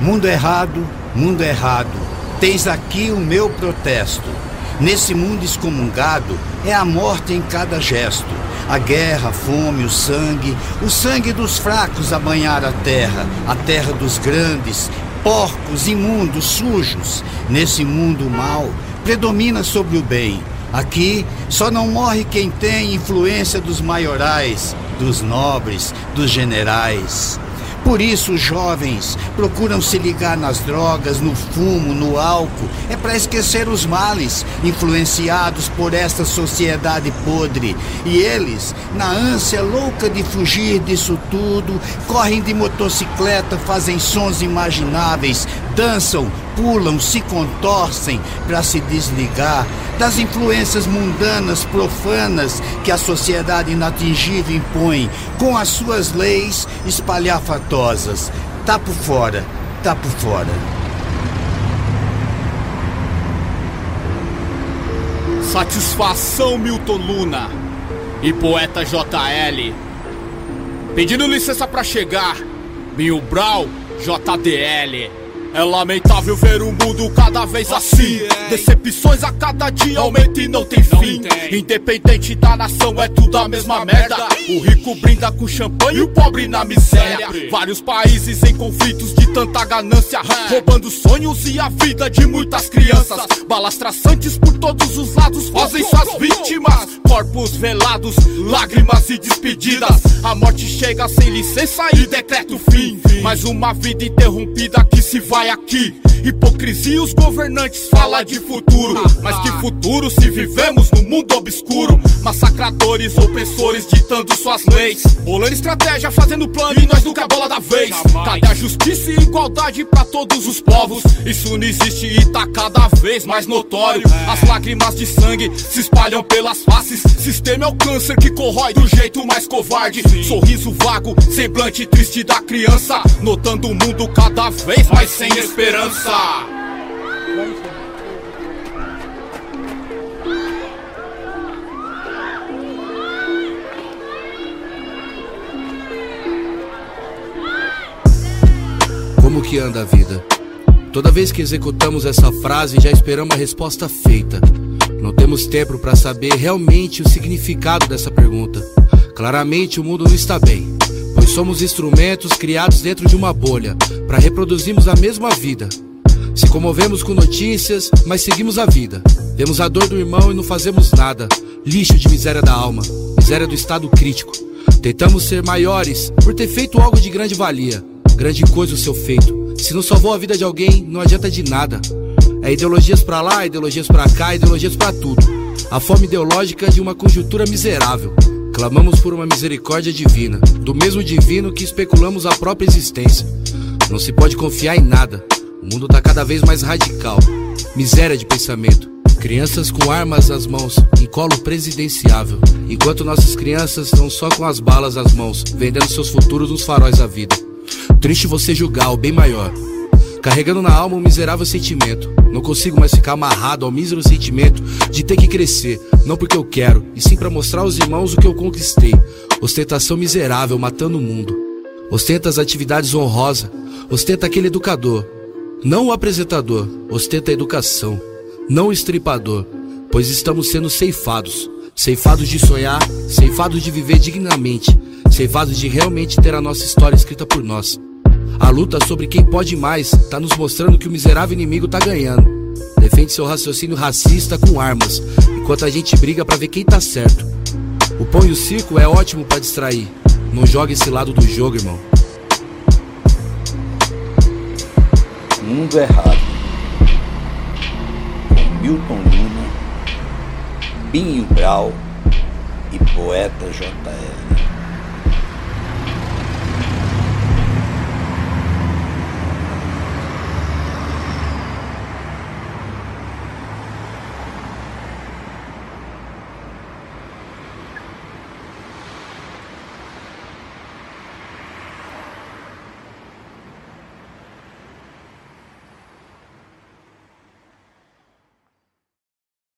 Mundo errado, mundo errado, tens aqui o meu protesto. Nesse mundo excomungado é a morte em cada gesto. A guerra, a fome, o sangue, o sangue dos fracos a banhar a terra, a terra dos grandes, porcos, imundos, sujos. Nesse mundo mal, predomina sobre o bem. Aqui só não morre quem tem influência dos maiorais, dos nobres, dos generais. Por isso, os jovens procuram se ligar nas drogas, no fumo, no álcool. É para esquecer os males influenciados por esta sociedade podre. E eles, na ânsia louca de fugir disso tudo, correm de motocicleta, fazem sons imagináveis, dançam, pulam, se contorcem para se desligar das influências mundanas, profanas que a sociedade inatingível impõe com as suas leis espalhafatosas. Tá por fora, tá por fora. Satisfação, Milton Luna e poeta JL. Pedindo licença para chegar, Mil Brau, JDL. É lamentável ver o mundo cada vez assim. Decepções a cada dia aumentam e não tem fim. Independente da nação, é tudo a mesma merda. O rico brinda com champanhe e o pobre na miséria. Vários países em conflitos de tanta ganância. Roubando sonhos e a vida de muitas crianças. Balas traçantes por todos os lados fazem suas vítimas. Corpos velados, lágrimas e despedidas. A morte chega sem licença e decreta o fim. Mais uma vida interrompida que se vai aqui. Hipocrisia, os governantes falam de futuro. Mas que futuro se vivemos no mundo obscuro? Massacradores, opressores ditando suas leis. Bolando estratégia, fazendo plano e nós nunca é bola da vez. Cadê a justiça e igualdade para todos os povos? Isso não existe e tá cada vez mais notório. As lágrimas de sangue se espalham pelas faces. Sistema é o câncer que corrói do jeito mais covarde. Sorriso vago, semblante triste da criança. Notando o mundo cada vez mais sem esperança. Como que anda a vida? Toda vez que executamos essa frase, já esperamos a resposta feita. Não temos tempo para saber realmente o significado dessa pergunta. Claramente o mundo não está bem, pois somos instrumentos criados dentro de uma bolha para reproduzirmos a mesma vida. Se comovemos com notícias, mas seguimos a vida. Vemos a dor do irmão e não fazemos nada. Lixo de miséria da alma, miséria do estado crítico. Tentamos ser maiores por ter feito algo de grande valia. Grande coisa o seu feito. Se não salvou a vida de alguém, não adianta de nada. É ideologias pra lá, ideologias pra cá, ideologias pra tudo. A fome ideológica de uma conjuntura miserável. Clamamos por uma misericórdia divina, do mesmo divino que especulamos a própria existência. Não se pode confiar em nada. O mundo tá cada vez mais radical. Miséria de pensamento. Crianças com armas nas mãos, em colo presidenciável. Enquanto nossas crianças estão só com as balas nas mãos, vendendo seus futuros nos faróis da vida. Triste você julgar o bem maior. Carregando na alma um miserável sentimento. Não consigo mais ficar amarrado ao mísero sentimento de ter que crescer, não porque eu quero, e sim para mostrar aos irmãos o que eu conquistei. Ostentação miserável matando o mundo. Ostenta as atividades honrosas, ostenta aquele educador, não o apresentador, ostenta a educação, não o estripador, pois estamos sendo ceifados. Ceifados de sonhar, ceifados de viver dignamente, ceifados de realmente ter a nossa história escrita por nós. A luta sobre quem pode mais tá nos mostrando que o miserável inimigo tá ganhando. Defende seu raciocínio racista com armas, enquanto a gente briga para ver quem tá certo. O pão e o circo é ótimo para distrair. Não joga esse lado do jogo, irmão. Mundo Errado, com Milton Luna, Binho Brau e poeta JL.